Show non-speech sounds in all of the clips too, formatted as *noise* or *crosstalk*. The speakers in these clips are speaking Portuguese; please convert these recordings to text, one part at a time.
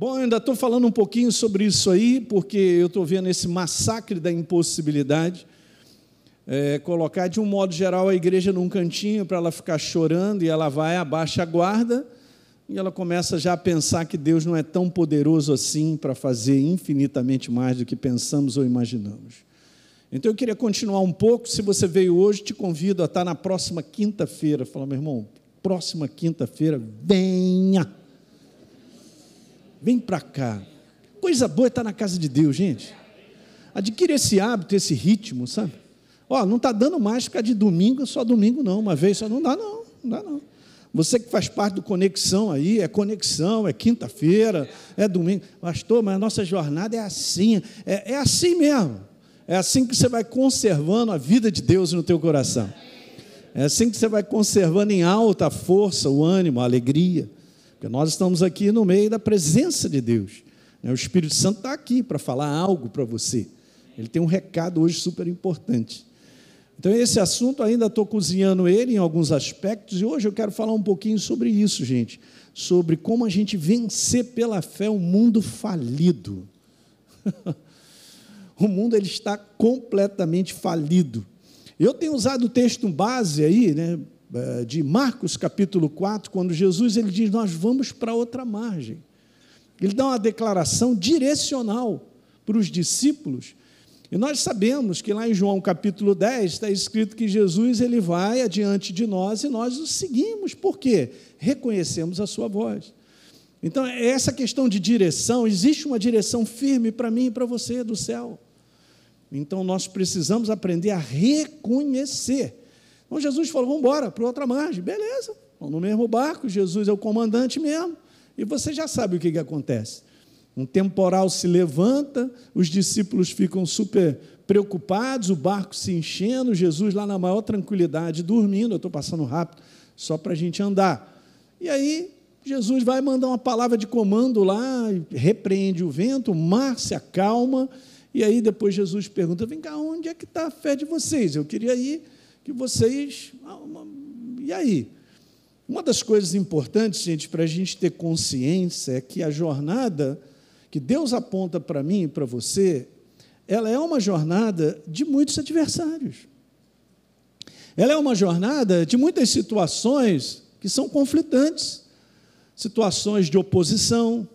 Bom, eu ainda estou falando um pouquinho sobre isso aí, porque eu estou vendo esse massacre da impossibilidade. É, colocar de um modo geral a igreja num cantinho para ela ficar chorando e ela vai, abaixa a guarda e ela começa já a pensar que Deus não é tão poderoso assim para fazer infinitamente mais do que pensamos ou imaginamos. Então eu queria continuar um pouco. Se você veio hoje, te convido a estar na próxima quinta-feira. Fala, meu irmão, próxima quinta-feira, venha Vem para cá. Coisa boa é estar na casa de Deus, gente. Adquire esse hábito, esse ritmo, sabe? Ó, não está dando mais ficar de domingo, só domingo não, uma vez só não dá não, não dá não. Você que faz parte do Conexão aí, é conexão, é quinta-feira, é domingo. Pastor, mas a nossa jornada é assim, é, é assim mesmo. É assim que você vai conservando a vida de Deus no teu coração. É assim que você vai conservando em alta a força, o ânimo, a alegria. Porque nós estamos aqui no meio da presença de Deus. Né? O Espírito Santo está aqui para falar algo para você. Ele tem um recado hoje super importante. Então, esse assunto ainda estou cozinhando ele em alguns aspectos, e hoje eu quero falar um pouquinho sobre isso, gente. Sobre como a gente vencer pela fé um mundo falido. *laughs* o mundo ele está completamente falido. Eu tenho usado o texto base aí, né, de Marcos capítulo 4, quando Jesus ele diz: Nós vamos para outra margem. Ele dá uma declaração direcional para os discípulos. E nós sabemos que lá em João capítulo 10 está escrito que Jesus ele vai adiante de nós e nós o seguimos. Por quê? Reconhecemos a sua voz. Então, é essa questão de direção, existe uma direção firme para mim e para você do céu. Então, nós precisamos aprender a reconhecer então Jesus falou: vamos embora para outra margem. Beleza, vamos no mesmo barco, Jesus é o comandante mesmo. E você já sabe o que, que acontece. Um temporal se levanta, os discípulos ficam super preocupados, o barco se enchendo, Jesus lá na maior tranquilidade, dormindo. Eu estou passando rápido, só para a gente andar. E aí, Jesus vai mandar uma palavra de comando lá, repreende o vento, o mar se acalma. E aí, depois, Jesus pergunta: vem cá, onde é que está a fé de vocês? Eu queria ir que vocês. Ah, e aí? Uma das coisas importantes, gente, para a gente ter consciência é que a jornada que Deus aponta para mim e para você, ela é uma jornada de muitos adversários. Ela é uma jornada de muitas situações que são conflitantes, situações de oposição.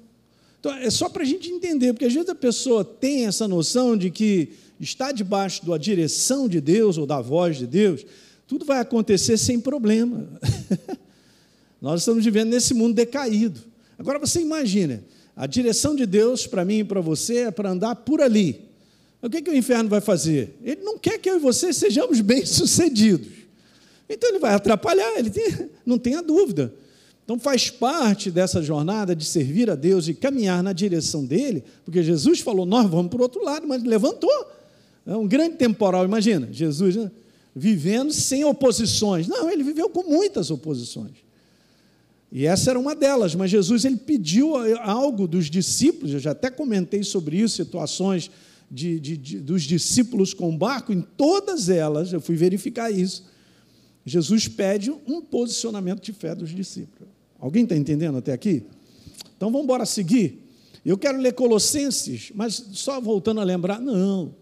Então, é só para a gente entender, porque às vezes a pessoa tem essa noção de que está debaixo da direção de Deus ou da voz de Deus, tudo vai acontecer sem problema. *laughs* Nós estamos vivendo nesse mundo decaído. Agora você imagina, a direção de Deus para mim e para você é para andar por ali. O que, que o inferno vai fazer? Ele não quer que eu e você sejamos bem-sucedidos. Então ele vai atrapalhar, ele tem, *laughs* não tenha dúvida. Então faz parte dessa jornada de servir a Deus e caminhar na direção dele, porque Jesus falou: nós vamos para o outro lado, mas levantou. É um grande temporal, imagina, Jesus né? vivendo sem oposições. Não, ele viveu com muitas oposições. E essa era uma delas, mas Jesus ele pediu algo dos discípulos, eu já até comentei sobre isso, situações de, de, de, dos discípulos com barco, em todas elas, eu fui verificar isso. Jesus pede um posicionamento de fé dos discípulos. Alguém está entendendo até aqui? Então vamos embora seguir. Eu quero ler Colossenses, mas só voltando a lembrar, não,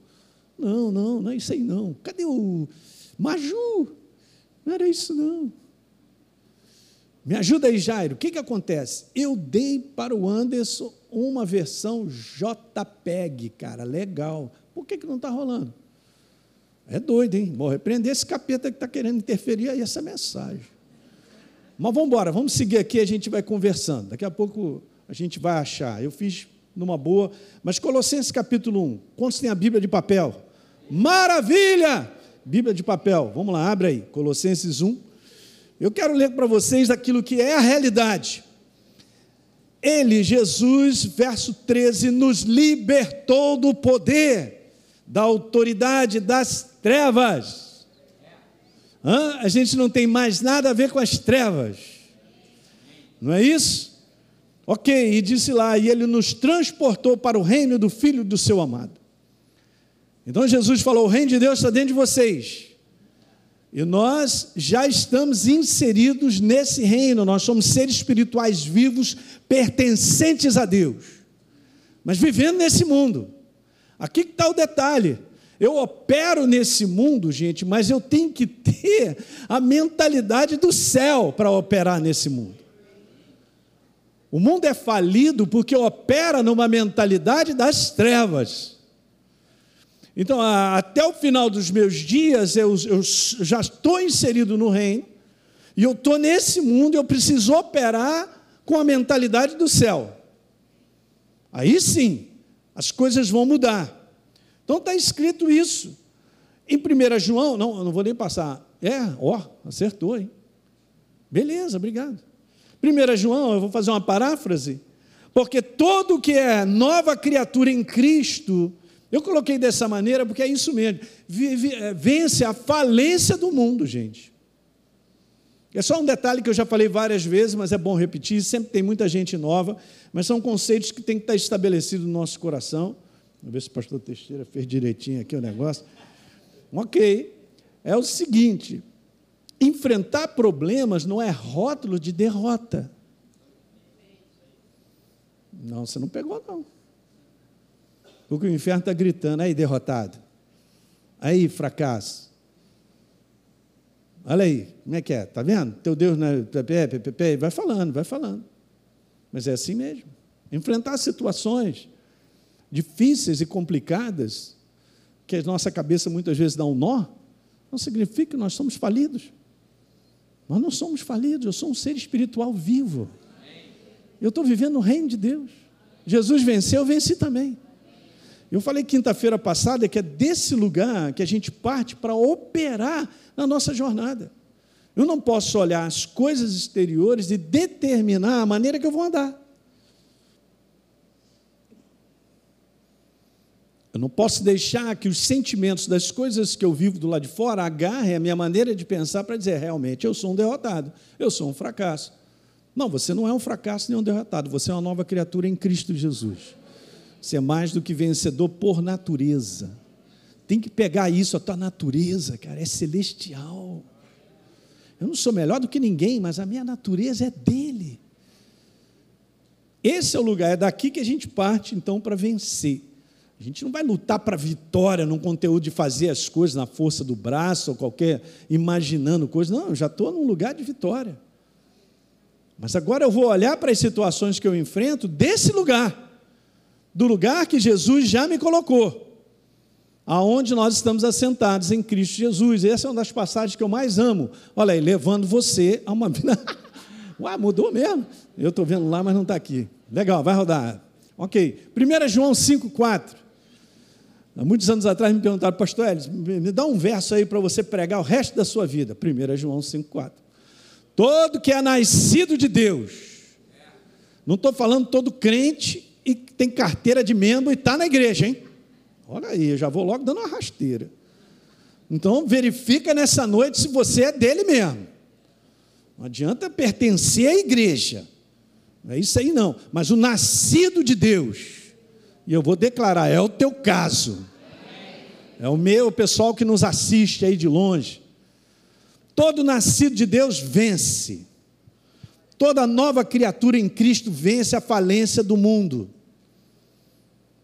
não, não, não é isso aí não. Cadê o Maju? Não era isso não. Me ajuda aí, Jairo. O que, que acontece? Eu dei para o Anderson uma versão JPEG, cara, legal. Por que, que não está rolando? É doido, hein? Vou repreender esse capeta que está querendo interferir aí essa mensagem. Mas vamos embora, vamos seguir aqui, a gente vai conversando. Daqui a pouco a gente vai achar. Eu fiz numa boa. Mas Colossenses capítulo 1. Quantos tem a Bíblia de papel? Maravilha! Bíblia de papel. Vamos lá, abre aí. Colossenses 1. Eu quero ler para vocês aquilo que é a realidade. Ele, Jesus, verso 13, nos libertou do poder, da autoridade das trevas. Hã? A gente não tem mais nada a ver com as trevas. Não é isso? Ok, e disse lá, e ele nos transportou para o reino do Filho do seu amado. Então Jesus falou: o reino de Deus está dentro de vocês. E nós já estamos inseridos nesse reino, nós somos seres espirituais vivos, pertencentes a Deus, mas vivendo nesse mundo. Aqui está o detalhe. Eu opero nesse mundo, gente, mas eu tenho que ter a mentalidade do céu para operar nesse mundo. O mundo é falido porque opera numa mentalidade das trevas. Então, até o final dos meus dias, eu, eu já estou inserido no reino, e eu estou nesse mundo, eu preciso operar com a mentalidade do céu. Aí sim, as coisas vão mudar. Então está escrito isso. Em 1 João, não, não vou nem passar. É, ó, acertou, hein? Beleza, obrigado. 1 João, eu vou fazer uma paráfrase, porque todo que é nova criatura em Cristo eu coloquei dessa maneira porque é isso mesmo. É, vence a falência do mundo, gente. É só um detalhe que eu já falei várias vezes, mas é bom repetir. Sempre tem muita gente nova, mas são conceitos que têm que estar estabelecidos no nosso coração. Vamos ver se o pastor Teixeira fez direitinho aqui o negócio. Ok. É o seguinte: enfrentar problemas não é rótulo de derrota. Não, você não pegou, não. Porque o inferno está gritando, aí derrotado, aí fracasso. Olha aí, como é que é? Está vendo? Teu Deus não é. Vai falando, vai falando. Mas é assim mesmo. Enfrentar situações difíceis e complicadas, que a nossa cabeça muitas vezes dá um nó, não significa que nós somos falidos. Nós não somos falidos, eu sou um ser espiritual vivo. Eu estou vivendo no reino de Deus. Jesus venceu, eu venci também. Eu falei quinta-feira passada que é desse lugar que a gente parte para operar na nossa jornada. Eu não posso olhar as coisas exteriores e determinar a maneira que eu vou andar. Eu não posso deixar que os sentimentos das coisas que eu vivo do lado de fora agarrem a minha maneira de pensar para dizer, realmente, eu sou um derrotado, eu sou um fracasso. Não, você não é um fracasso nem um derrotado, você é uma nova criatura em Cristo Jesus. Você é mais do que vencedor por natureza. Tem que pegar isso, a tua natureza, cara, é celestial. Eu não sou melhor do que ninguém, mas a minha natureza é dele. Esse é o lugar, é daqui que a gente parte então para vencer. A gente não vai lutar para vitória num conteúdo de fazer as coisas na força do braço ou qualquer imaginando coisa. Não, eu já estou num lugar de vitória. Mas agora eu vou olhar para as situações que eu enfrento desse lugar do lugar que Jesus já me colocou, aonde nós estamos assentados em Cristo Jesus. Essa é uma das passagens que eu mais amo. Olha aí, levando você a uma *laughs* vida. Ué, mudou mesmo? Eu estou vendo lá, mas não está aqui. Legal, vai rodar. Ok. 1 João 5,4. Há muitos anos atrás me perguntaram, pastor Elis, me dá um verso aí para você pregar o resto da sua vida. 1 João 5,4. Todo que é nascido de Deus, não estou falando todo crente e tem carteira de membro e está na igreja, hein? Olha aí, eu já vou logo dando uma rasteira. Então, verifica nessa noite se você é dele mesmo. Não adianta pertencer à igreja. Não é isso aí, não. Mas o nascido de Deus. E eu vou declarar, é o teu caso. É o meu, o pessoal que nos assiste aí de longe. Todo nascido de Deus vence. Toda nova criatura em Cristo vence a falência do mundo.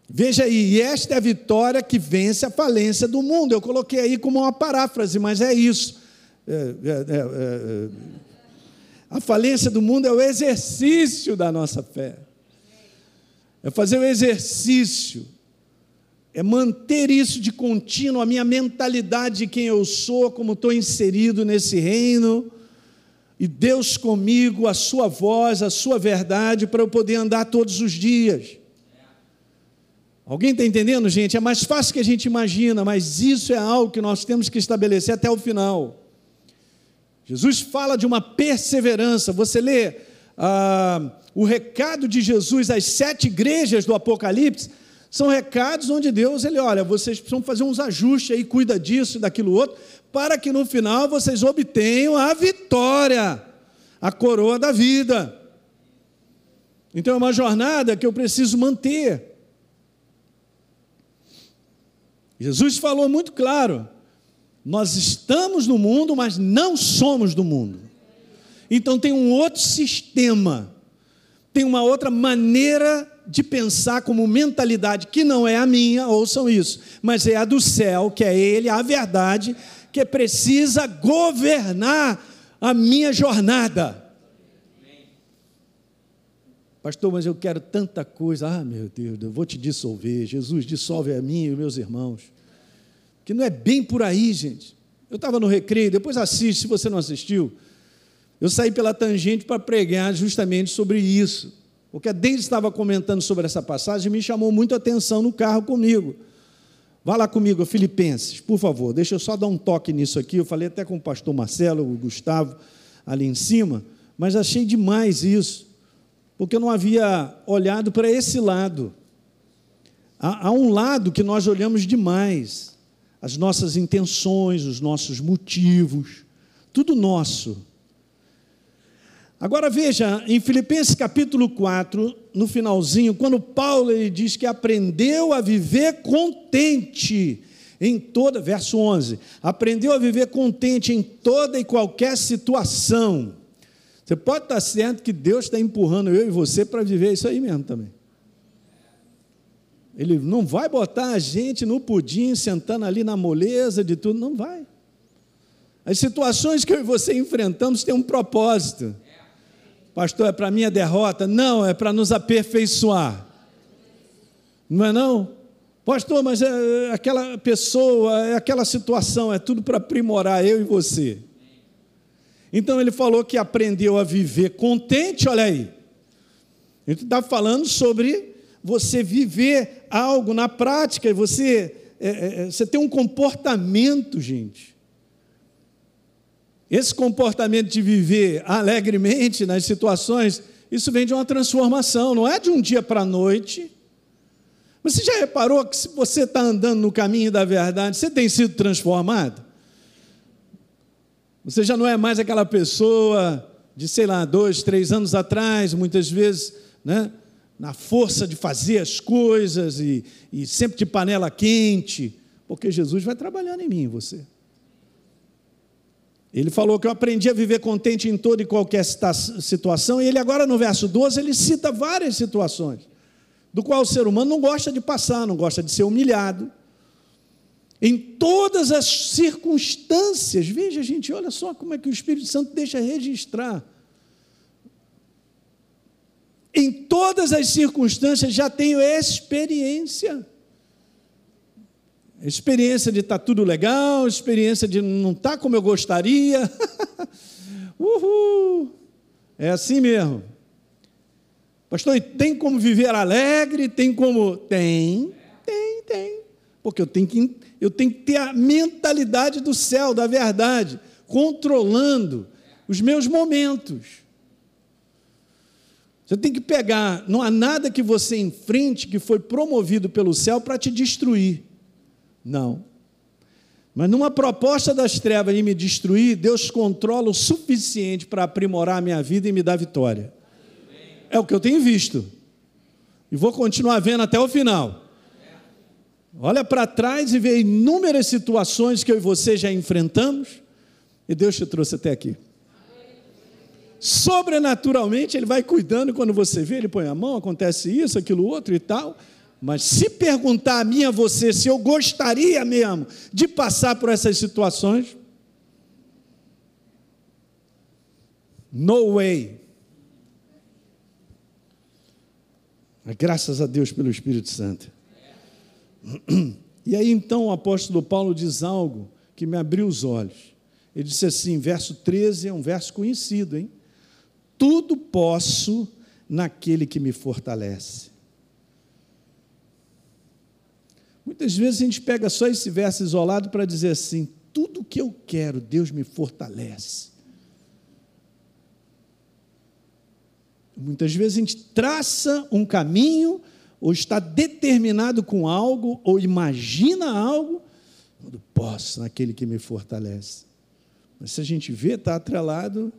Veja aí, e esta é a vitória que vence a falência do mundo. Eu coloquei aí como uma paráfrase, mas é isso. É, é, é, é, a falência do mundo é o exercício da nossa fé. É fazer o exercício, é manter isso de contínuo, a minha mentalidade de quem eu sou, como estou inserido nesse reino e Deus comigo, a sua voz, a sua verdade, para eu poder andar todos os dias. Alguém está entendendo, gente? É mais fácil que a gente imagina, mas isso é algo que nós temos que estabelecer até o final. Jesus fala de uma perseverança. Você lê ah, o recado de Jesus às sete igrejas do Apocalipse, são recados onde Deus, ele olha, vocês precisam fazer uns ajustes aí, cuida disso e daquilo outro, para que no final vocês obtenham a vitória, a coroa da vida. Então é uma jornada que eu preciso manter. Jesus falou muito claro: Nós estamos no mundo, mas não somos do mundo. Então tem um outro sistema, tem uma outra maneira de pensar como mentalidade que não é a minha, ouçam isso, mas é a do céu, que é Ele, a verdade, que precisa governar a minha jornada. Pastor, mas eu quero tanta coisa. Ah, meu Deus, eu vou te dissolver. Jesus, dissolve a mim e os meus irmãos. Que não é bem por aí, gente. Eu estava no recreio, depois assiste, se você não assistiu. Eu saí pela tangente para pregar justamente sobre isso. Porque a Deise estava comentando sobre essa passagem me chamou muito a atenção no carro comigo. Vá lá comigo, Filipenses, por favor. Deixa eu só dar um toque nisso aqui. Eu falei até com o pastor Marcelo, o Gustavo, ali em cima, mas achei demais isso porque eu não havia olhado para esse lado. Há, há um lado que nós olhamos demais, as nossas intenções, os nossos motivos, tudo nosso. Agora veja, em Filipenses capítulo 4, no finalzinho, quando Paulo ele diz que aprendeu a viver contente em toda, verso 11, aprendeu a viver contente em toda e qualquer situação. Você pode estar certo que Deus está empurrando eu e você para viver isso aí mesmo também. Ele não vai botar a gente no pudim, sentando ali na moleza de tudo, não vai. As situações que eu e você enfrentamos têm um propósito. Pastor, é para minha derrota? Não, é para nos aperfeiçoar. Não é não? Pastor, mas é aquela pessoa, é aquela situação, é tudo para aprimorar eu e você. Então ele falou que aprendeu a viver contente, olha aí. Ele está falando sobre você viver algo na prática você, é, é, é, você tem um comportamento, gente. Esse comportamento de viver alegremente nas situações, isso vem de uma transformação, não é de um dia para a noite. Você já reparou que se você está andando no caminho da verdade, você tem sido transformado? Você já não é mais aquela pessoa de, sei lá, dois, três anos atrás, muitas vezes, né? na força de fazer as coisas e, e sempre de panela quente, porque Jesus vai trabalhando em mim, em você. Ele falou que eu aprendi a viver contente em toda e qualquer situação, e ele agora no verso 12, ele cita várias situações, do qual o ser humano não gosta de passar, não gosta de ser humilhado, em todas as circunstâncias. Veja, gente, olha só como é que o Espírito Santo deixa registrar. Em todas as circunstâncias já tenho experiência. Experiência de estar tá tudo legal, experiência de não estar tá como eu gostaria. *laughs* Uhul! É assim mesmo. Pastor, e tem como viver alegre? Tem como. Tem, tem, tem. Porque eu tenho que eu tenho que ter a mentalidade do céu, da verdade, controlando os meus momentos. Você tem que pegar, não há nada que você enfrente que foi promovido pelo céu para te destruir. Não. Mas numa proposta das trevas de me destruir, Deus controla o suficiente para aprimorar a minha vida e me dar vitória. É o que eu tenho visto. E vou continuar vendo até o final. Olha para trás e vê inúmeras situações que eu e você já enfrentamos e Deus te trouxe até aqui. Sobrenaturalmente, Ele vai cuidando quando você vê, Ele põe a mão, acontece isso, aquilo, outro e tal. Mas se perguntar a mim, a você, se eu gostaria mesmo de passar por essas situações, no way. Mas graças a Deus pelo Espírito Santo. E aí então o apóstolo Paulo diz algo que me abriu os olhos. Ele disse assim, verso 13 é um verso conhecido, hein? Tudo posso naquele que me fortalece. Muitas vezes a gente pega só esse verso isolado para dizer assim: tudo que eu quero, Deus me fortalece. Muitas vezes a gente traça um caminho ou está determinado com algo, ou imagina algo, quando posso naquele que me fortalece. Mas se a gente vê, está atrelado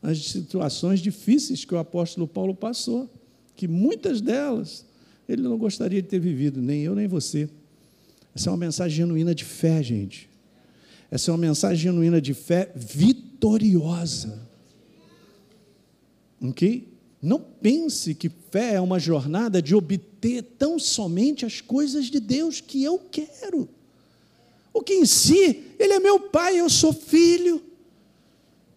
às situações difíceis que o apóstolo Paulo passou, que muitas delas ele não gostaria de ter vivido, nem eu nem você. Essa é uma mensagem genuína de fé, gente. Essa é uma mensagem genuína de fé vitoriosa. Ok? Não pense que fé é uma jornada de obter tão somente as coisas de Deus que eu quero. O que em si, Ele é meu pai, eu sou filho.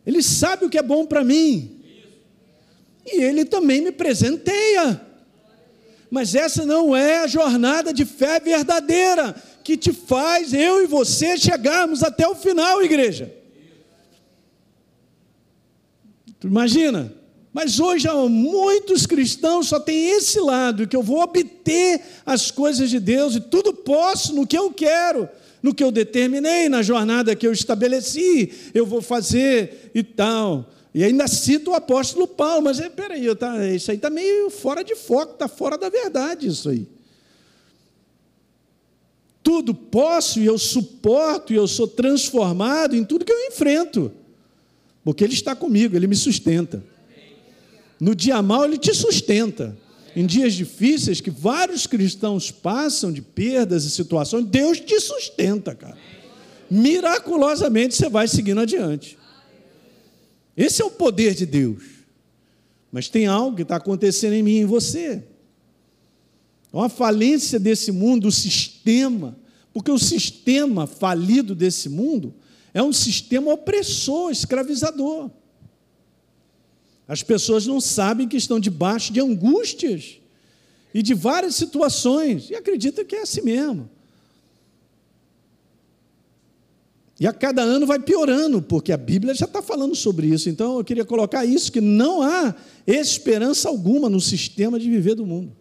Ele sabe o que é bom para mim. E Ele também me presenteia. Mas essa não é a jornada de fé verdadeira que te faz eu e você chegarmos até o final, igreja. Tu imagina? Mas hoje muitos cristãos só tem esse lado, que eu vou obter as coisas de Deus e tudo posso no que eu quero, no que eu determinei, na jornada que eu estabeleci, eu vou fazer e tal. E ainda cito o apóstolo Paulo, mas é, peraí, tá, isso aí está meio fora de foco, está fora da verdade isso aí. Tudo posso e eu suporto e eu sou transformado em tudo que eu enfrento, porque Ele está comigo, Ele me sustenta. No dia mal, ele te sustenta. Em dias difíceis que vários cristãos passam de perdas e situações, Deus te sustenta, cara. Miraculosamente você vai seguindo adiante. Esse é o poder de Deus. Mas tem algo que está acontecendo em mim e em você. Uma falência desse mundo, o sistema, porque o sistema falido desse mundo é um sistema opressor, escravizador. As pessoas não sabem que estão debaixo de angústias e de várias situações e acreditam que é assim mesmo. E a cada ano vai piorando, porque a Bíblia já está falando sobre isso. Então eu queria colocar isso: que não há esperança alguma no sistema de viver do mundo.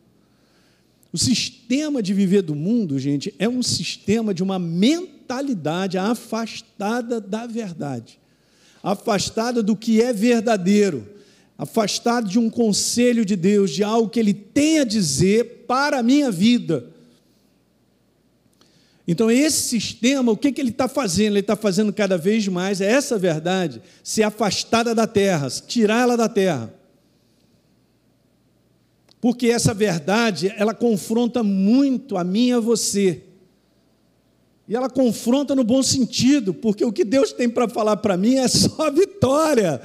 O sistema de viver do mundo, gente, é um sistema de uma mentalidade afastada da verdade, afastada do que é verdadeiro afastado de um conselho de Deus, de algo que Ele tem a dizer para a minha vida. Então, esse sistema, o que, que ele está fazendo? Ele está fazendo cada vez mais, é essa verdade, ser afastada da terra, tirar ela da terra. Porque essa verdade, ela confronta muito a mim e a você. E ela confronta no bom sentido, porque o que Deus tem para falar para mim é só vitória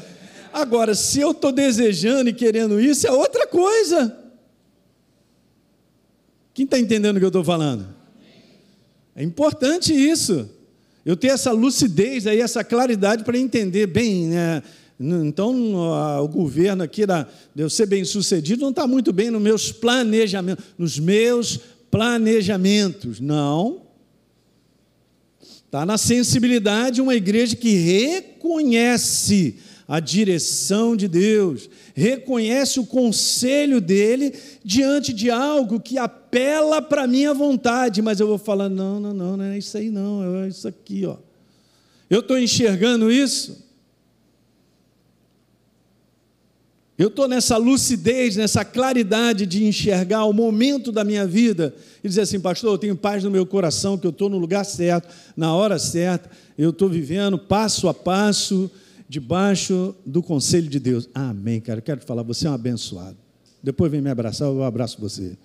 Agora, se eu estou desejando e querendo isso, é outra coisa. Quem está entendendo o que eu estou falando? É importante isso. Eu ter essa lucidez aí, essa claridade para entender bem, né? Então, o governo aqui, da, de eu ser bem sucedido, não está muito bem nos meus planejamentos, nos meus planejamentos. Não. Está na sensibilidade uma igreja que reconhece a direção de Deus, reconhece o conselho dele diante de algo que apela para a minha vontade, mas eu vou falar: não, não, não, não é isso aí, não, é isso aqui, ó. Eu estou enxergando isso. Eu estou nessa lucidez, nessa claridade de enxergar o momento da minha vida e dizer assim, pastor, eu tenho paz no meu coração, que eu estou no lugar certo, na hora certa, eu estou vivendo passo a passo, debaixo do conselho de Deus. Amém, cara. Eu quero te falar, você é um abençoado. Depois vem me abraçar, eu abraço você.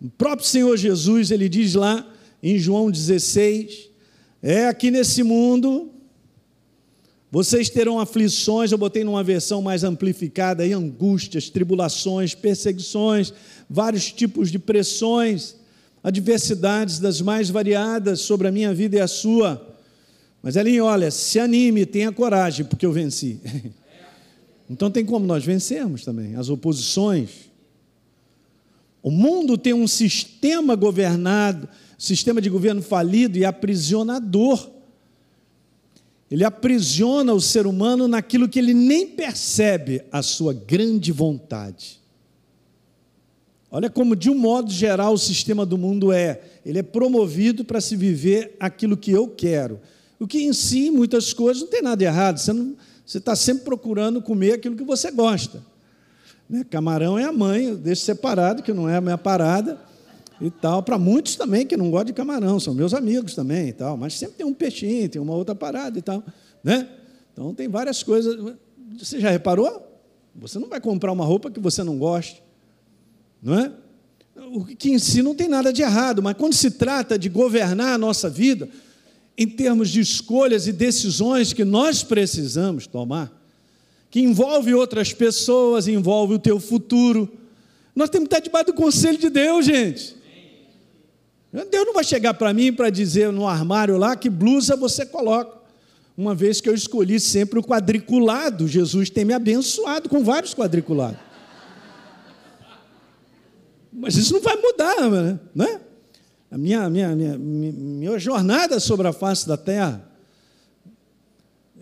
O próprio Senhor Jesus, ele diz lá em João 16: É aqui nesse mundo, vocês terão aflições, eu botei numa versão mais amplificada aí, angústias, tribulações, perseguições, vários tipos de pressões, adversidades das mais variadas sobre a minha vida e a sua. Mas Elinho, olha, se anime, tenha coragem, porque eu venci. *laughs* Então tem como nós vencermos também as oposições. O mundo tem um sistema governado, sistema de governo falido e aprisionador. Ele aprisiona o ser humano naquilo que ele nem percebe a sua grande vontade. Olha como, de um modo geral, o sistema do mundo é. Ele é promovido para se viver aquilo que eu quero. O que em si, muitas coisas, não tem nada de errado. Você está sempre procurando comer aquilo que você gosta. Né? Camarão é a mãe, eu deixo separado, que não é a minha parada e tal. Para muitos também que não gostam de camarão, são meus amigos também e tal. Mas sempre tem um peixinho, tem uma outra parada e tal. Né? Então tem várias coisas. Você já reparou? Você não vai comprar uma roupa que você não goste. Não é? O que em si não tem nada de errado, mas quando se trata de governar a nossa vida, em termos de escolhas e decisões que nós precisamos tomar, que envolve outras pessoas, envolve o teu futuro. Nós temos que estar debaixo do conselho de Deus, gente. Deus não vai chegar para mim para dizer no armário lá que blusa você coloca. Uma vez que eu escolhi sempre o quadriculado, Jesus tem me abençoado com vários quadriculados. Mas isso não vai mudar, né? A minha, minha, minha, minha jornada sobre a face da terra.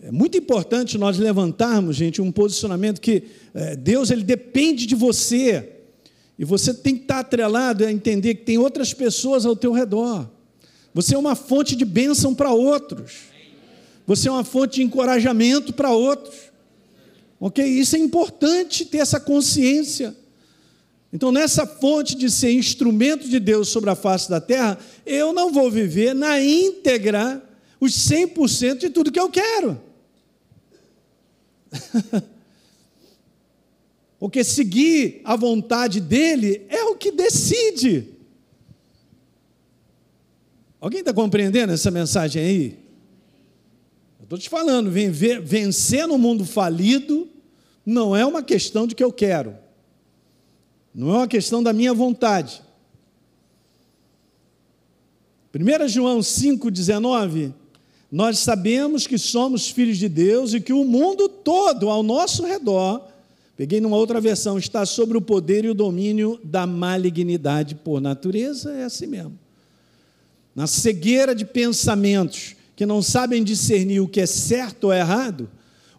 É muito importante nós levantarmos, gente, um posicionamento que é, Deus ele depende de você. E você tem que estar atrelado a entender que tem outras pessoas ao teu redor. Você é uma fonte de bênção para outros. Você é uma fonte de encorajamento para outros. Ok? Isso é importante ter essa consciência. Então, nessa fonte de ser instrumento de Deus sobre a face da terra, eu não vou viver na íntegra os 100% de tudo que eu quero. *laughs* Porque seguir a vontade dele é o que decide. Alguém está compreendendo essa mensagem aí? Estou te falando, vencer no mundo falido não é uma questão de que eu quero. Não é uma questão da minha vontade. 1 João 5,19, nós sabemos que somos filhos de Deus e que o mundo todo ao nosso redor, peguei numa outra versão, está sobre o poder e o domínio da malignidade por natureza, é assim mesmo. Na cegueira de pensamentos que não sabem discernir o que é certo ou errado,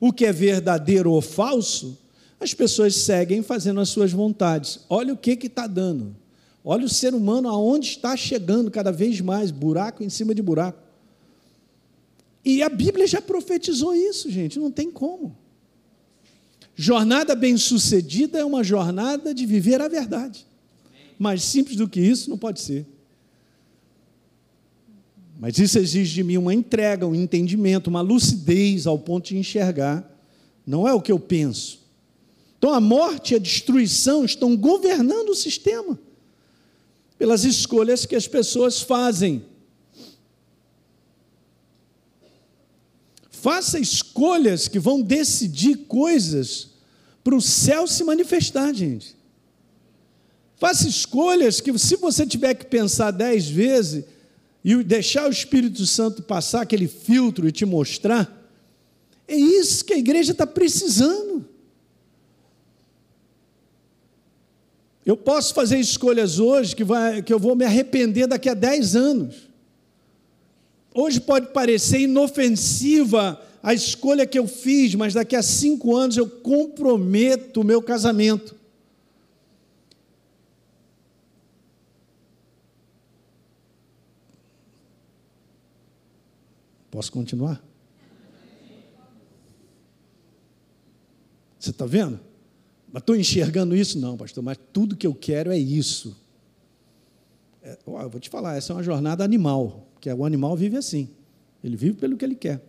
o que é verdadeiro ou falso, as pessoas seguem fazendo as suas vontades. Olha o que está dando. Olha o ser humano aonde está chegando cada vez mais, buraco em cima de buraco. E a Bíblia já profetizou isso, gente, não tem como. Jornada bem-sucedida é uma jornada de viver a verdade. Mais simples do que isso não pode ser. Mas isso exige de mim uma entrega, um entendimento, uma lucidez ao ponto de enxergar. Não é o que eu penso, então a morte e a destruição estão governando o sistema pelas escolhas que as pessoas fazem. Faça escolhas que vão decidir coisas para o céu se manifestar, gente. Faça escolhas que, se você tiver que pensar dez vezes e deixar o Espírito Santo passar aquele filtro e te mostrar, é isso que a igreja está precisando. Eu posso fazer escolhas hoje que, vai, que eu vou me arrepender daqui a 10 anos. Hoje pode parecer inofensiva a escolha que eu fiz, mas daqui a cinco anos eu comprometo o meu casamento. Posso continuar? Você está vendo? Mas estou enxergando isso? Não, pastor, mas tudo que eu quero é isso. É, ó, eu vou te falar, essa é uma jornada animal, porque o animal vive assim. Ele vive pelo que ele quer.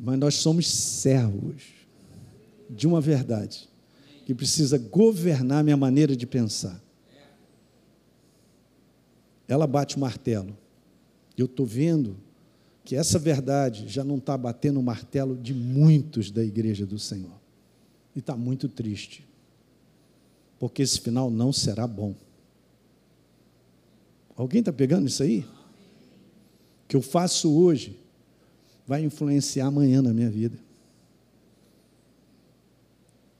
Mas nós somos servos de uma verdade que precisa governar minha maneira de pensar. Ela bate o martelo. Eu estou vendo que essa verdade já não está batendo o martelo de muitos da igreja do Senhor e está muito triste, porque esse final não será bom. Alguém está pegando isso aí? O que eu faço hoje vai influenciar amanhã na minha vida.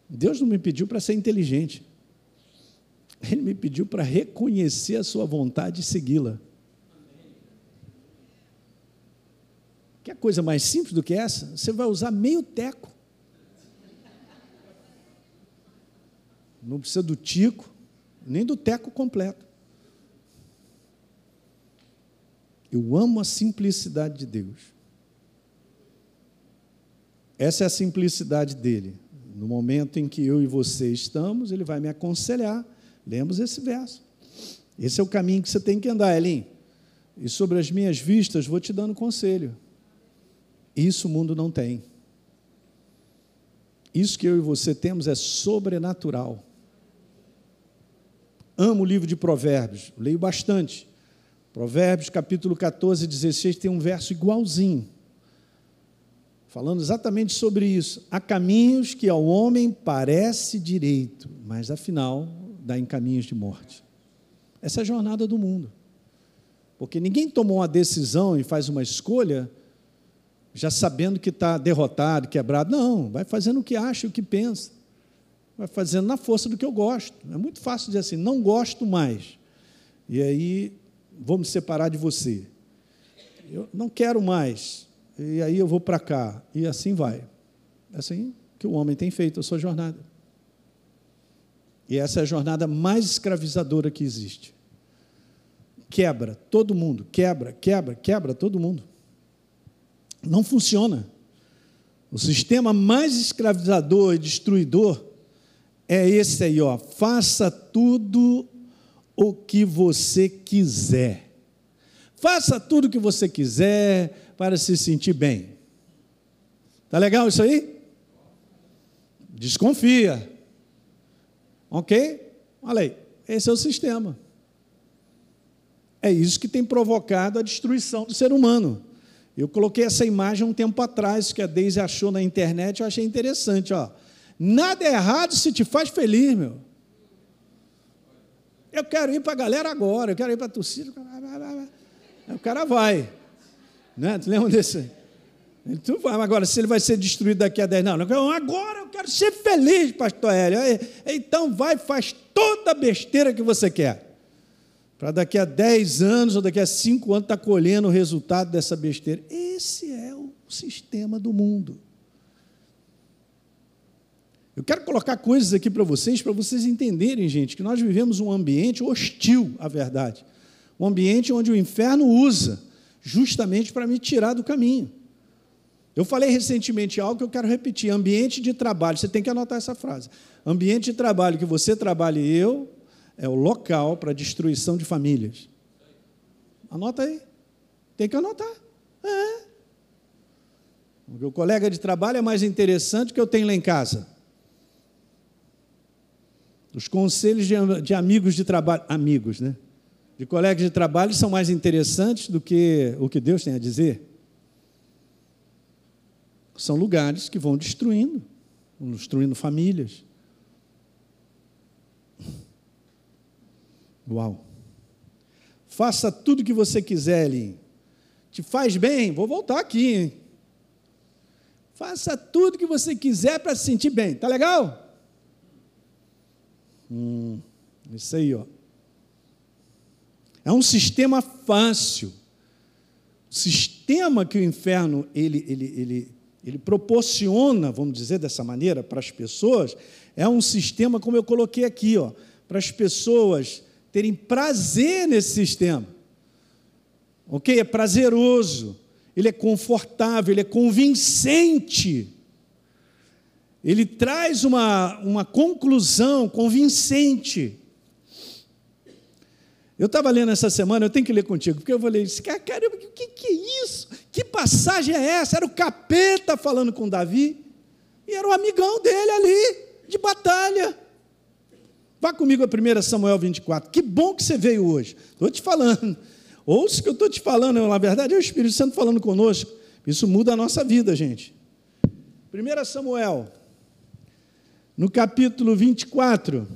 Deus não me pediu para ser inteligente. Ele me pediu para reconhecer a sua vontade e segui-la. Quer coisa mais simples do que essa? Você vai usar meio teco Não precisa do tico, nem do teco completo. Eu amo a simplicidade de Deus. Essa é a simplicidade dele. No momento em que eu e você estamos, ele vai me aconselhar. Lemos esse verso. Esse é o caminho que você tem que andar, Elim. E sobre as minhas vistas, vou te dando conselho. Isso o mundo não tem. Isso que eu e você temos é sobrenatural. Amo o livro de Provérbios, leio bastante. Provérbios capítulo 14, 16 tem um verso igualzinho, falando exatamente sobre isso. Há caminhos que ao homem parece direito, mas afinal dá em caminhos de morte. Essa é a jornada do mundo. Porque ninguém tomou uma decisão e faz uma escolha já sabendo que está derrotado, quebrado. Não, vai fazendo o que acha, o que pensa. Vai fazendo na força do que eu gosto. É muito fácil dizer assim, não gosto mais. E aí vou me separar de você. Eu não quero mais. E aí eu vou para cá. E assim vai. É assim que o homem tem feito a sua jornada. E essa é a jornada mais escravizadora que existe. Quebra todo mundo, quebra, quebra, quebra todo mundo. Não funciona. O sistema mais escravizador e destruidor é esse aí, ó. Faça tudo o que você quiser. Faça tudo o que você quiser para se sentir bem. Tá legal isso aí? Desconfia. Ok? Olha aí, esse é o sistema. É isso que tem provocado a destruição do ser humano. Eu coloquei essa imagem um tempo atrás, que a Deise achou na internet, eu achei interessante. Ó. Nada é errado se te faz feliz, meu. Eu quero ir para a galera agora, eu quero ir para a torcida. O cara vai. Né? Tu lembra desse? Tu vai, agora, se ele vai ser destruído daqui a 10 não, não, agora eu quero ser feliz, pastor Hélio. Então vai, faz toda a besteira que você quer. Para daqui a 10 anos ou daqui a 5 anos estar tá colhendo o resultado dessa besteira. Esse é o sistema do mundo. Eu quero colocar coisas aqui para vocês, para vocês entenderem, gente, que nós vivemos um ambiente hostil à verdade. Um ambiente onde o inferno usa justamente para me tirar do caminho. Eu falei recentemente algo que eu quero repetir: ambiente de trabalho. Você tem que anotar essa frase. Ambiente de trabalho que você trabalha e eu é o local para destruição de famílias. Anota aí. Tem que anotar. É. O colega de trabalho é mais interessante que eu tenho lá em casa. Os conselhos de, de amigos de trabalho, amigos, né? De colegas de trabalho são mais interessantes do que o que Deus tem a dizer. São lugares que vão destruindo, vão destruindo famílias. Uau! Faça tudo o que você quiser, ali. Te faz bem? Vou voltar aqui, hein? Faça tudo o que você quiser para se sentir bem. Tá legal? Hum, isso aí, ó. É um sistema fácil. Sistema que o inferno ele, ele, ele, ele proporciona, vamos dizer dessa maneira, para as pessoas, é um sistema, como eu coloquei aqui, ó, para as pessoas terem prazer nesse sistema. Ok? É prazeroso, ele é confortável, ele é convincente ele traz uma, uma conclusão convincente. Eu estava lendo essa semana, eu tenho que ler contigo, porque eu falei, caramba, o que, que é isso? Que passagem é essa? Era o capeta falando com Davi, e era o amigão dele ali, de batalha. Vá comigo a 1 Samuel 24. Que bom que você veio hoje. Estou te falando. Ouça o que eu estou te falando, na verdade é o Espírito Santo falando conosco. Isso muda a nossa vida, gente. 1 Samuel no capítulo 24.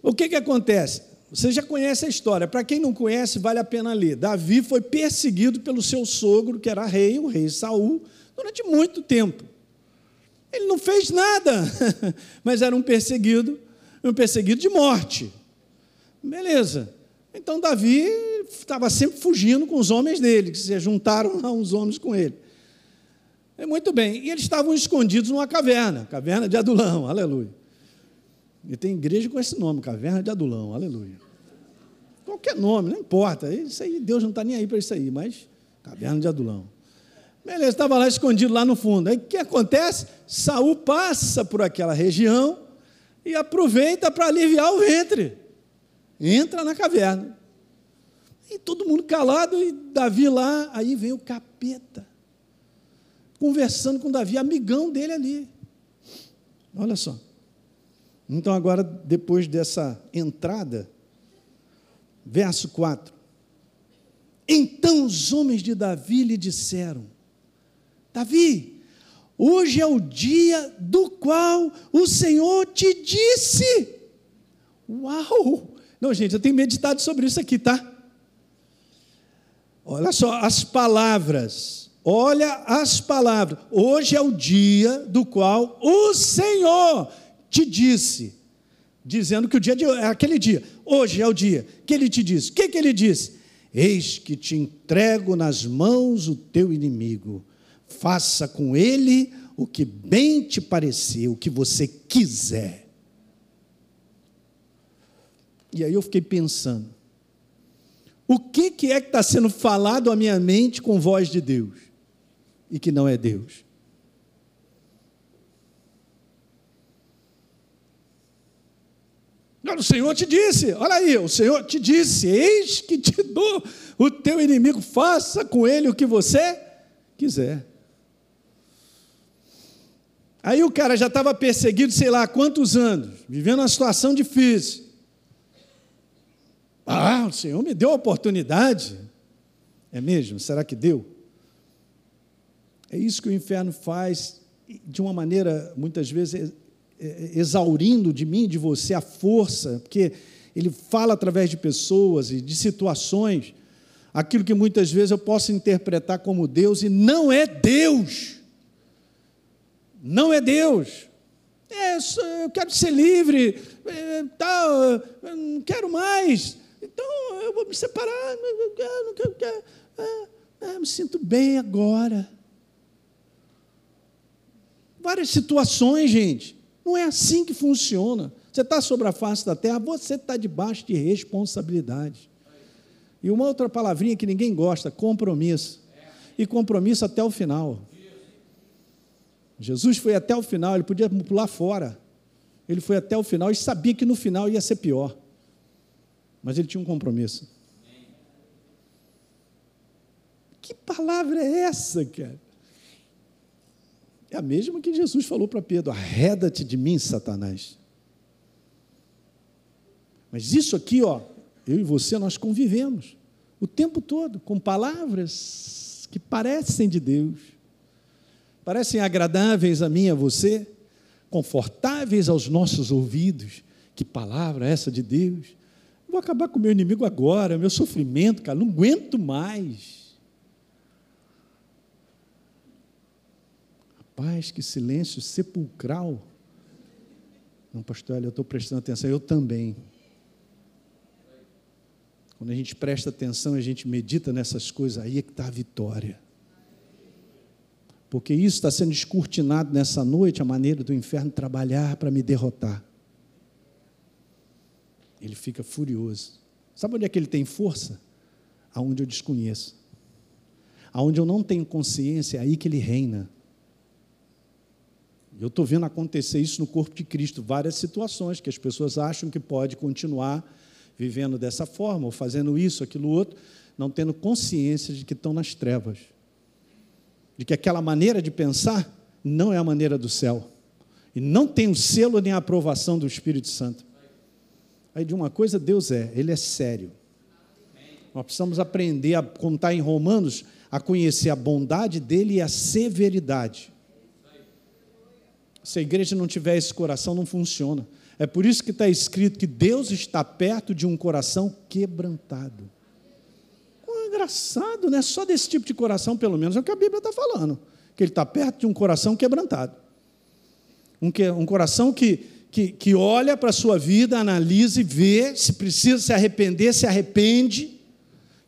O que, que acontece? Você já conhece a história. Para quem não conhece, vale a pena ler. Davi foi perseguido pelo seu sogro, que era rei, o rei Saul, durante muito tempo. Ele não fez nada, *laughs* mas era um perseguido um perseguido de morte. Beleza. Então Davi estava sempre fugindo com os homens dele, que se juntaram a uns homens com ele. É muito bem. E eles estavam escondidos numa caverna, caverna de Adulão, aleluia. E tem igreja com esse nome, caverna de Adulão, aleluia. Qualquer nome, não importa. Isso aí, Deus não está nem aí para isso aí, mas caverna de Adulão. Beleza, estava lá escondido lá no fundo. Aí o que acontece? Saul passa por aquela região e aproveita para aliviar o ventre. Entra na caverna. E todo mundo calado, e Davi lá, aí vem o capeta, conversando com Davi, amigão dele ali. Olha só. Então, agora, depois dessa entrada, verso 4. Então os homens de Davi lhe disseram: Davi, hoje é o dia do qual o Senhor te disse. Uau! Não, gente, eu tenho meditado sobre isso aqui, tá? Olha só as palavras. Olha as palavras. Hoje é o dia do qual o Senhor te disse. Dizendo que o dia de é aquele dia. Hoje é o dia que ele te disse. O que, que ele disse? Eis que te entrego nas mãos o teu inimigo. Faça com ele o que bem te parecer, o que você quiser. E aí eu fiquei pensando: o que, que é que está sendo falado à minha mente com voz de Deus e que não é Deus? o Senhor te disse, olha aí, o Senhor te disse: eis que te dou o teu inimigo, faça com ele o que você quiser. Aí o cara já estava perseguido, sei lá quantos anos, vivendo uma situação difícil. Ah, o Senhor me deu a oportunidade. É mesmo? Será que deu? É isso que o inferno faz de uma maneira, muitas vezes, exaurindo de mim, de você, a força, porque ele fala através de pessoas e de situações, aquilo que muitas vezes eu posso interpretar como Deus e não é Deus. Não é Deus. É, eu quero ser livre, é, não quero mais. Então eu vou me separar, não quero, não quero, quero. É, é, me sinto bem agora. Várias situações, gente. Não é assim que funciona. Você está sobre a face da terra, você está debaixo de responsabilidade. E uma outra palavrinha que ninguém gosta: compromisso. E compromisso até o final. Jesus foi até o final, ele podia pular fora. Ele foi até o final e sabia que no final ia ser pior. Mas ele tinha um compromisso. Que palavra é essa, cara? É a mesma que Jesus falou para Pedro: arreda-te de mim, Satanás. Mas isso aqui, ó, eu e você, nós convivemos o tempo todo com palavras que parecem de Deus, parecem agradáveis a mim e a você, confortáveis aos nossos ouvidos. Que palavra essa de Deus? Vou acabar com o meu inimigo agora, meu sofrimento, cara, não aguento mais. Rapaz, que silêncio sepulcral. Não, pastor, eu estou prestando atenção, eu também. Quando a gente presta atenção, a gente medita nessas coisas, aí é que está a vitória. Porque isso está sendo descortinado nessa noite, a maneira do inferno trabalhar para me derrotar. Ele fica furioso. Sabe onde é que ele tem força? Aonde eu desconheço. Aonde eu não tenho consciência, é aí que ele reina. Eu estou vendo acontecer isso no corpo de Cristo, várias situações que as pessoas acham que pode continuar vivendo dessa forma, ou fazendo isso, aquilo outro, não tendo consciência de que estão nas trevas. De que aquela maneira de pensar não é a maneira do céu. E não tem o selo nem a aprovação do Espírito Santo. Aí de uma coisa Deus é, Ele é sério. Nós precisamos aprender, a, está em Romanos, a conhecer a bondade dele e a severidade. Se a igreja não tiver esse coração, não funciona. É por isso que está escrito que Deus está perto de um coração quebrantado. Engraçado, né? Só desse tipo de coração, pelo menos, é o que a Bíblia está falando. Que ele está perto de um coração quebrantado. Um, que, um coração que, que, que olha para a sua vida, analisa e vê, se precisa se arrepender, se arrepende,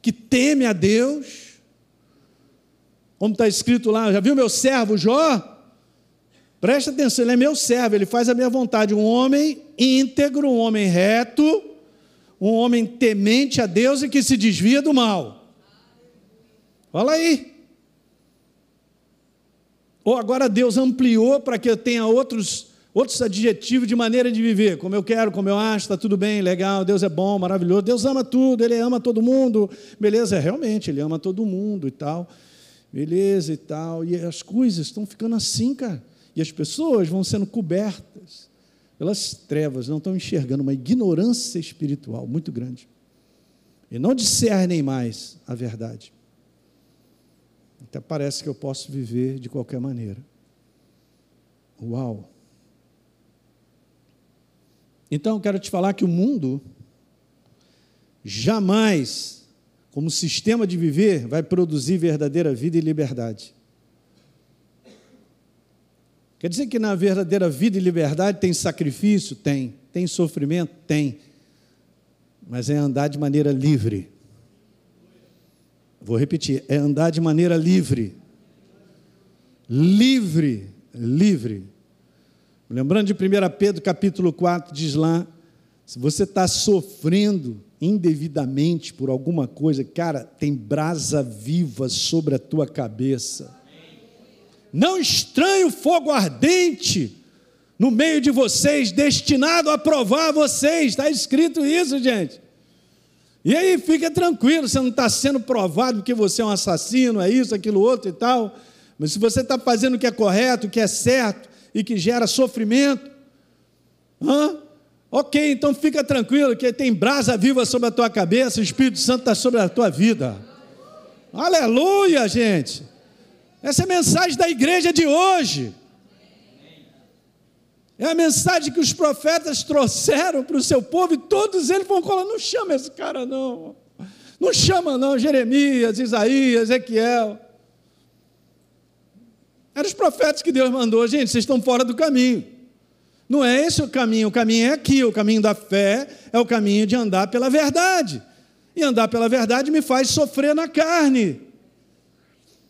que teme a Deus. Como está escrito lá, já viu meu servo Jó? Presta atenção, ele é meu servo, ele faz a minha vontade. Um homem íntegro, um homem reto, um homem temente a Deus e que se desvia do mal. Fala aí. Ou agora Deus ampliou para que eu tenha outros, outros adjetivos de maneira de viver, como eu quero, como eu acho, está tudo bem, legal, Deus é bom, maravilhoso, Deus ama tudo, Ele ama todo mundo, beleza, realmente, Ele ama todo mundo e tal, beleza e tal, e as coisas estão ficando assim, cara, e as pessoas vão sendo cobertas pelas trevas, não estão enxergando uma ignorância espiritual muito grande, e não discernem mais a verdade. Até parece que eu posso viver de qualquer maneira. Uau! Então, quero te falar que o mundo jamais, como sistema de viver, vai produzir verdadeira vida e liberdade. Quer dizer que na verdadeira vida e liberdade tem sacrifício? Tem. Tem sofrimento? Tem. Mas é andar de maneira livre. Vou repetir: é andar de maneira livre. Livre, livre. Lembrando de 1 Pedro capítulo 4, diz lá: se você está sofrendo indevidamente por alguma coisa, cara, tem brasa viva sobre a tua cabeça. Não estranhe o fogo ardente no meio de vocês, destinado a provar vocês. Está escrito isso, gente. E aí fica tranquilo, você não está sendo provado porque você é um assassino, é isso, aquilo, outro e tal. Mas se você está fazendo o que é correto, o que é certo, e que gera sofrimento. Hã? Ok, então fica tranquilo que tem brasa viva sobre a tua cabeça, o Espírito Santo está sobre a tua vida. Aleluia, gente. Essa é a mensagem da igreja de hoje. É a mensagem que os profetas trouxeram para o seu povo e todos eles vão falar: não chama esse cara, não. Não chama, não, Jeremias, Isaías, Ezequiel. Eram os profetas que Deus mandou, gente, vocês estão fora do caminho. Não é esse o caminho, o caminho é aqui, o caminho da fé é o caminho de andar pela verdade. E andar pela verdade me faz sofrer na carne.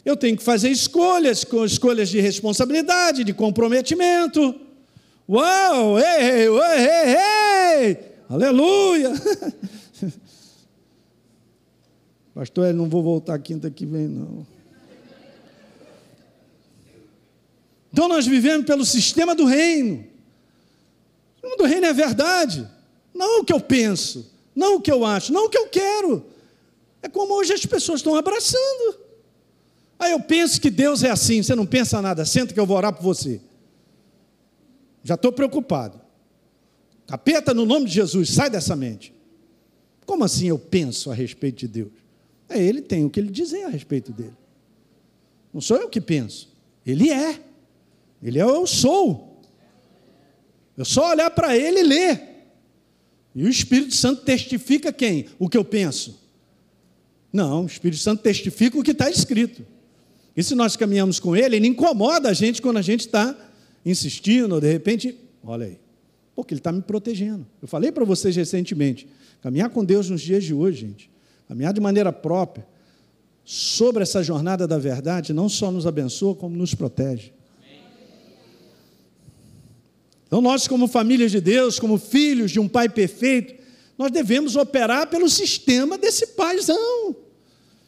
Eu tenho que fazer escolhas, escolhas de responsabilidade, de comprometimento. Uau, ei, ei, ei, ei, aleluia. *laughs* Pastor, não vou voltar quinta que vem, não. Então nós vivemos pelo sistema do reino. O sistema do reino é verdade. Não o que eu penso, não o que eu acho, não o que eu quero. É como hoje as pessoas estão abraçando. Aí eu penso que Deus é assim, você não pensa nada, senta que eu vou orar por você. Já estou preocupado. Capeta, no nome de Jesus, sai dessa mente. Como assim eu penso a respeito de Deus? É ele tem o que ele dizer a respeito dele. Não sou eu que penso, ele é. Ele é o eu sou. Eu só olhar para ele e ler. E o Espírito Santo testifica quem? O que eu penso. Não, o Espírito Santo testifica o que está escrito. E se nós caminhamos com ele, ele incomoda a gente quando a gente está insistindo, de repente, olha aí, porque ele está me protegendo. Eu falei para vocês recentemente, caminhar com Deus nos dias de hoje, gente, caminhar de maneira própria, sobre essa jornada da verdade, não só nos abençoa, como nos protege. Então, nós, como famílias de Deus, como filhos de um Pai perfeito, nós devemos operar pelo sistema desse paizão.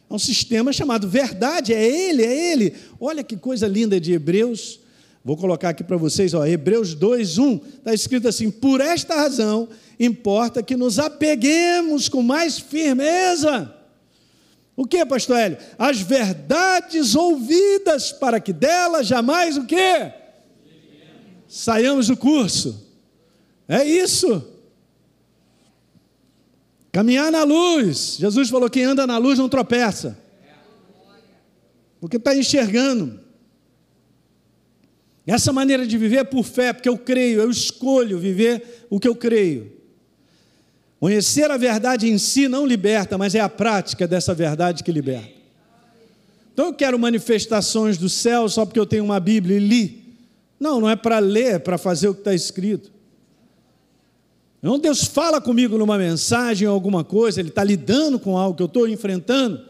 É um sistema chamado verdade, é ele, é ele. Olha que coisa linda de Hebreus. Vou colocar aqui para vocês, ó, Hebreus 2:1, está escrito assim: "Por esta razão importa que nos apeguemos com mais firmeza o que, pastor Hélio? As verdades ouvidas para que delas jamais o quê? saiamos do curso. É isso. Caminhar na luz. Jesus falou: quem anda na luz não tropeça. Porque está enxergando. Essa maneira de viver é por fé, porque eu creio, eu escolho viver o que eu creio. Conhecer a verdade em si não liberta, mas é a prática dessa verdade que liberta. Então eu quero manifestações do céu só porque eu tenho uma Bíblia e li. Não, não é para ler, é para fazer o que está escrito. Então Deus fala comigo numa mensagem, alguma coisa, Ele está lidando com algo que eu estou enfrentando,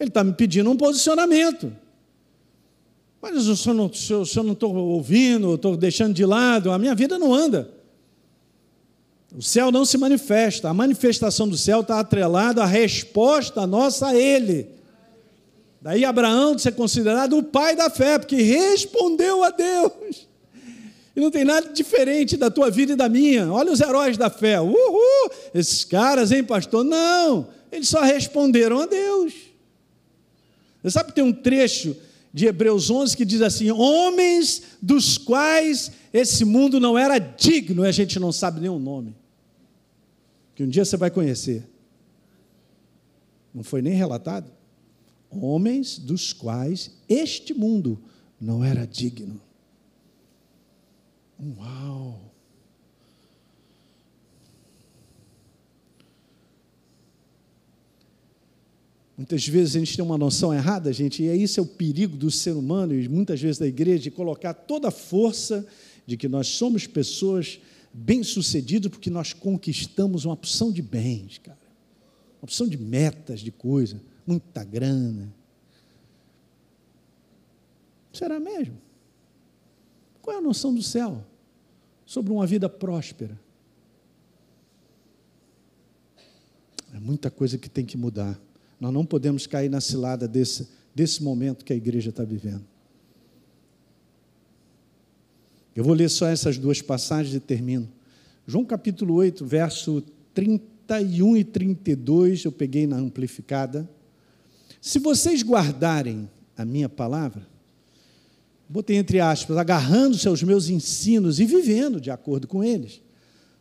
Ele está me pedindo um posicionamento. Mas eu não estou ouvindo, estou deixando de lado, a minha vida não anda. O céu não se manifesta, a manifestação do céu está atrelada à resposta nossa a Ele. Daí Abraão de ser considerado o pai da fé, porque respondeu a Deus. E não tem nada diferente da tua vida e da minha. Olha os heróis da fé. Uhul! Esses caras, hein, pastor? Não, eles só responderam a Deus. Você sabe que tem um trecho de Hebreus 11 que diz assim: Homens dos quais esse mundo não era digno, e a gente não sabe nem o nome. Que um dia você vai conhecer. Não foi nem relatado? Homens dos quais este mundo não era digno. Uau! Muitas vezes a gente tem uma noção errada, gente, e isso é o perigo do ser humano e muitas vezes da igreja, de colocar toda a força de que nós somos pessoas bem-sucedidas porque nós conquistamos uma opção de bens, cara. Uma opção de metas, de coisa, muita grana. Será mesmo? Qual é a noção do céu sobre uma vida próspera? É muita coisa que tem que mudar. Nós não podemos cair na cilada desse, desse momento que a igreja está vivendo. Eu vou ler só essas duas passagens e termino. João capítulo 8, verso 31 e 32, eu peguei na amplificada. Se vocês guardarem a minha palavra, botei entre aspas, agarrando-se aos meus ensinos e vivendo de acordo com eles,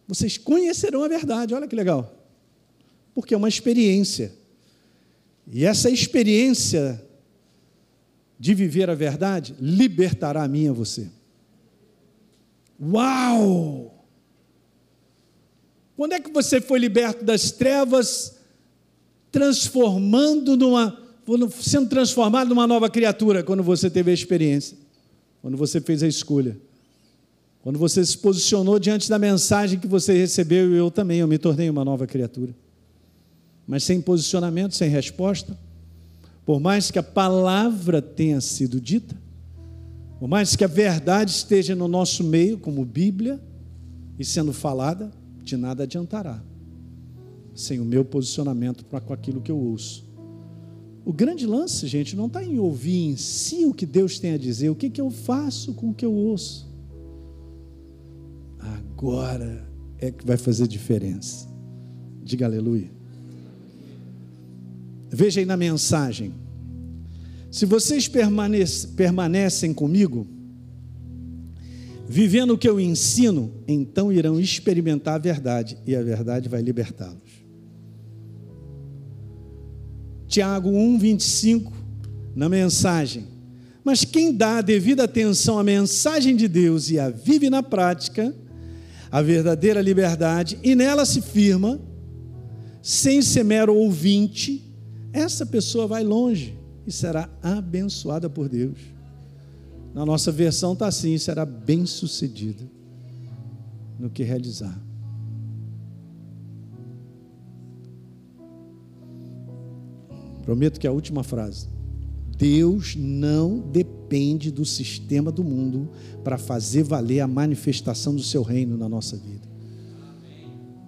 vocês conhecerão a verdade. Olha que legal. Porque é uma experiência. E essa experiência de viver a verdade libertará a mim e a você. Uau! Quando é que você foi liberto das trevas, transformando numa, sendo transformado numa nova criatura? Quando você teve a experiência, quando você fez a escolha, quando você se posicionou diante da mensagem que você recebeu, e eu também, eu me tornei uma nova criatura mas sem posicionamento, sem resposta. Por mais que a palavra tenha sido dita, por mais que a verdade esteja no nosso meio, como Bíblia, e sendo falada, de nada adiantará, sem o meu posicionamento para com aquilo que eu ouço. O grande lance, gente, não está em ouvir em si o que Deus tem a dizer, o que, que eu faço com o que eu ouço. Agora é que vai fazer diferença. Diga aleluia. Veja aí na mensagem. Se vocês permanecem comigo, vivendo o que eu ensino, então irão experimentar a verdade e a verdade vai libertá-los. Tiago 1, 25, na mensagem. Mas quem dá a devida atenção à mensagem de Deus e a vive na prática, a verdadeira liberdade, e nela se firma, sem ser mero ouvinte, essa pessoa vai longe e será abençoada por Deus. Na nossa versão está assim: será bem-sucedida no que realizar. Prometo que a última frase. Deus não depende do sistema do mundo para fazer valer a manifestação do seu reino na nossa vida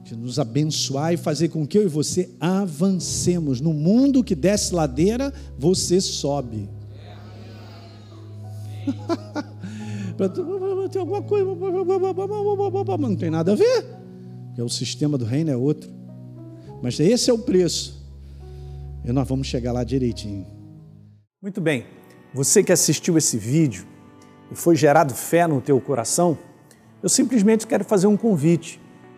de nos abençoar e fazer com que eu e você avancemos. No mundo que desce ladeira, você sobe. tem alguma coisa, não tem nada a ver, porque o sistema do reino é outro. Mas esse é o preço. E nós vamos chegar lá direitinho. Muito bem. Você que assistiu esse vídeo e foi gerado fé no teu coração, eu simplesmente quero fazer um convite